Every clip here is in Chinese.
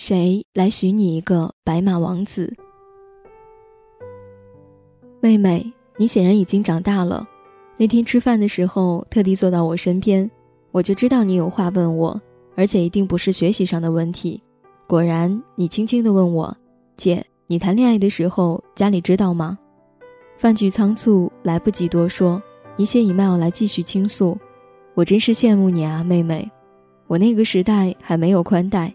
谁来许你一个白马王子？妹妹，你显然已经长大了。那天吃饭的时候，特地坐到我身边，我就知道你有话问我，而且一定不是学习上的问题。果然，你轻轻地问我：“姐，你谈恋爱的时候，家里知道吗？”饭局仓促，来不及多说，一切以麦来继续倾诉。我真是羡慕你啊，妹妹。我那个时代还没有宽带。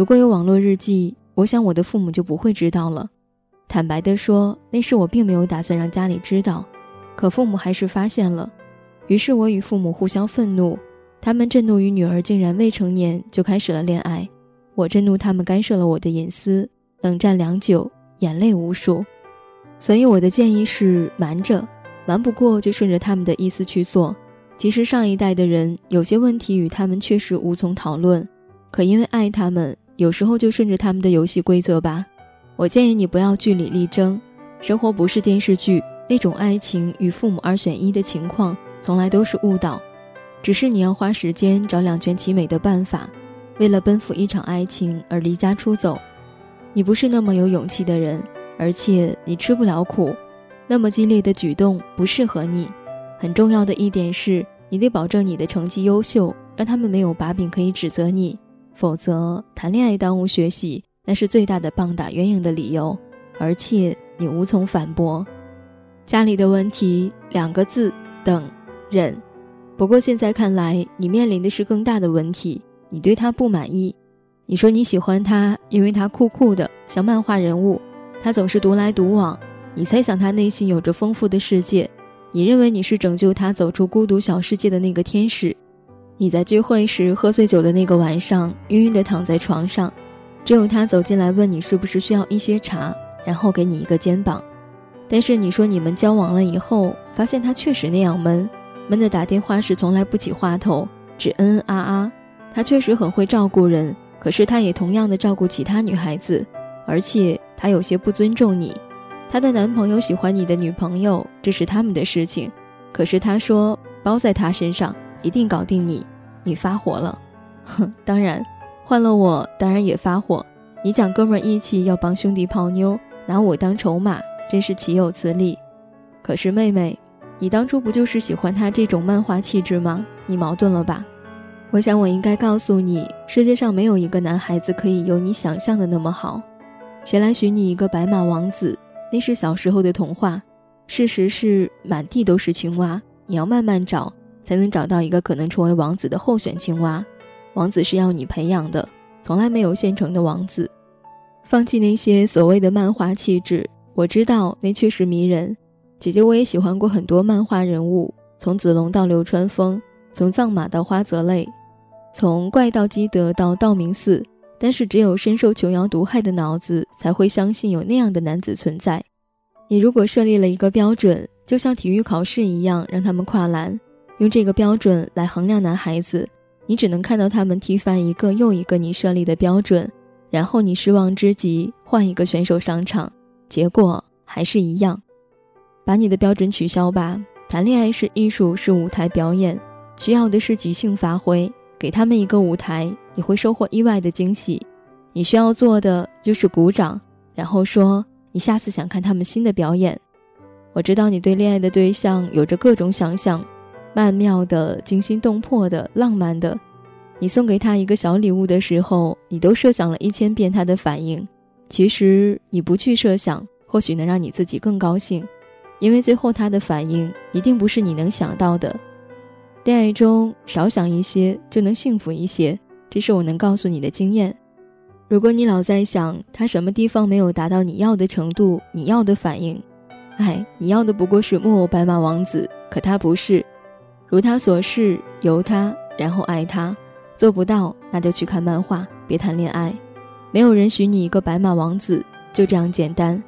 如果有网络日记，我想我的父母就不会知道了。坦白地说，那时我并没有打算让家里知道，可父母还是发现了。于是我与父母互相愤怒，他们震怒于女儿竟然未成年就开始了恋爱，我震怒他们干涉了我的隐私，冷战良久，眼泪无数。所以我的建议是瞒着，瞒不过就顺着他们的意思去做。其实上一代的人有些问题与他们确实无从讨论，可因为爱他们。有时候就顺着他们的游戏规则吧。我建议你不要据理力争，生活不是电视剧，那种爱情与父母二选一的情况从来都是误导。只是你要花时间找两全其美的办法，为了奔赴一场爱情而离家出走。你不是那么有勇气的人，而且你吃不了苦，那么激烈的举动不适合你。很重要的一点是，你得保证你的成绩优秀，让他们没有把柄可以指责你。否则，谈恋爱耽误学习，那是最大的棒打鸳鸯的理由，而且你无从反驳。家里的问题，两个字：等忍。不过现在看来，你面临的是更大的问题，你对他不满意。你说你喜欢他，因为他酷酷的，像漫画人物，他总是独来独往。你猜想他内心有着丰富的世界，你认为你是拯救他走出孤独小世界的那个天使。你在聚会时喝醉酒的那个晚上，晕晕的躺在床上，只有他走进来问你是不是需要一些茶，然后给你一个肩膀。但是你说你们交往了以后，发现他确实那样闷，闷的打电话时从来不起话头，只嗯嗯啊啊。他确实很会照顾人，可是他也同样的照顾其他女孩子，而且他有些不尊重你。他的男朋友喜欢你的女朋友，这是他们的事情，可是他说包在他身上。一定搞定你，你发火了，哼！当然，换了我，当然也发火。你讲哥们义气，要帮兄弟泡妞，拿我当筹码，真是岂有此理！可是妹妹，你当初不就是喜欢他这种漫画气质吗？你矛盾了吧？我想我应该告诉你，世界上没有一个男孩子可以有你想象的那么好。谁来许你一个白马王子？那是小时候的童话。事实是，满地都是青蛙，你要慢慢找。才能找到一个可能成为王子的候选青蛙。王子是要你培养的，从来没有现成的王子。放弃那些所谓的漫画气质，我知道那确实迷人。姐姐，我也喜欢过很多漫画人物，从子龙到流川枫，从藏马到花泽类，从怪盗基德到道明寺。但是，只有深受琼瑶毒害的脑子才会相信有那样的男子存在。你如果设立了一个标准，就像体育考试一样，让他们跨栏。用这个标准来衡量男孩子，你只能看到他们踢翻一个又一个你设立的标准，然后你失望之极，换一个选手上场，结果还是一样。把你的标准取消吧。谈恋爱是艺术，是舞台表演，需要的是即兴发挥。给他们一个舞台，你会收获意外的惊喜。你需要做的就是鼓掌，然后说你下次想看他们新的表演。我知道你对恋爱的对象有着各种想象。曼妙的、惊心动魄的、浪漫的，你送给他一个小礼物的时候，你都设想了一千遍他的反应。其实你不去设想，或许能让你自己更高兴，因为最后他的反应一定不是你能想到的。恋爱中少想一些，就能幸福一些，这是我能告诉你的经验。如果你老在想他什么地方没有达到你要的程度、你要的反应，哎，你要的不过是木偶白马王子，可他不是。如他所示，由他，然后爱他。做不到，那就去看漫画，别谈恋爱。没有人许你一个白马王子，就这样简单。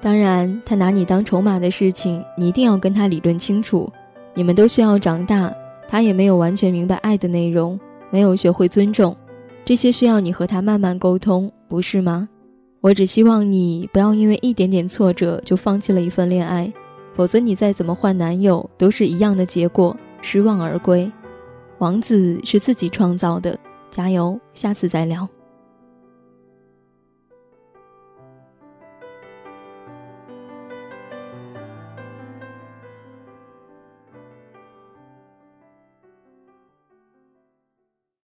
当然，他拿你当筹码的事情，你一定要跟他理论清楚。你们都需要长大，他也没有完全明白爱的内容，没有学会尊重，这些需要你和他慢慢沟通，不是吗？我只希望你不要因为一点点挫折就放弃了一份恋爱，否则你再怎么换男友，都是一样的结果。失望而归，王子是自己创造的。加油，下次再聊。